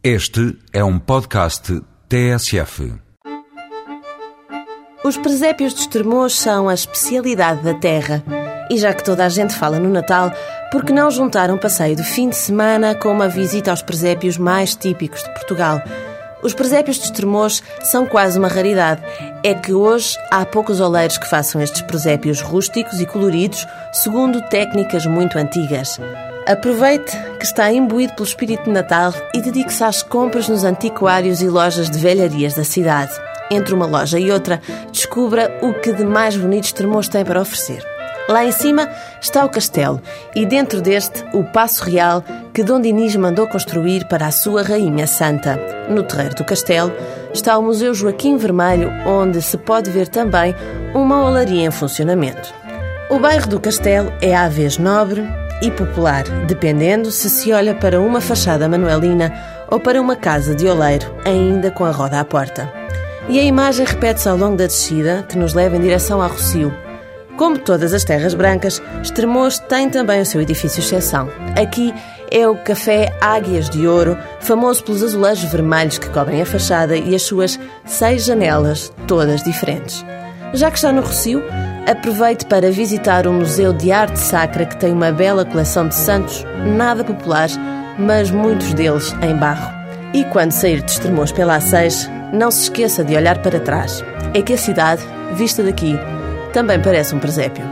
Este é um podcast TSF. Os presépios de Estremoz são a especialidade da terra. E já que toda a gente fala no Natal, por que não juntar um passeio de fim de semana com uma visita aos presépios mais típicos de Portugal? Os presépios de Estremoz são quase uma raridade. É que hoje há poucos oleiros que façam estes presépios rústicos e coloridos, segundo técnicas muito antigas. Aproveite que está imbuído pelo espírito de Natal e dedique-se às compras nos antiquários e lojas de velharias da cidade. Entre uma loja e outra, descubra o que de mais bonito Estremoz tem para oferecer. Lá em cima está o castelo e dentro deste o Passo Real que Dom Dinis mandou construir para a sua Rainha Santa. No terreiro do castelo está o Museu Joaquim Vermelho, onde se pode ver também uma olaria em funcionamento. O bairro do Castelo é à vez nobre e popular, dependendo se se olha para uma fachada manuelina ou para uma casa de oleiro, ainda com a roda à porta. E a imagem repete-se ao longo da descida, que nos leva em direção a Rocio. Como todas as terras brancas, Estremoz tem também o seu edifício exceção. Aqui é o Café Águias de Ouro, famoso pelos azulejos vermelhos que cobrem a fachada e as suas seis janelas, todas diferentes. Já que está no Rocio, aproveite para visitar o Museu de Arte Sacra, que tem uma bela coleção de santos, nada populares, mas muitos deles em barro. E quando sair de Estremoz pela A6, não se esqueça de olhar para trás. É que a cidade, vista daqui, também parece um presépio.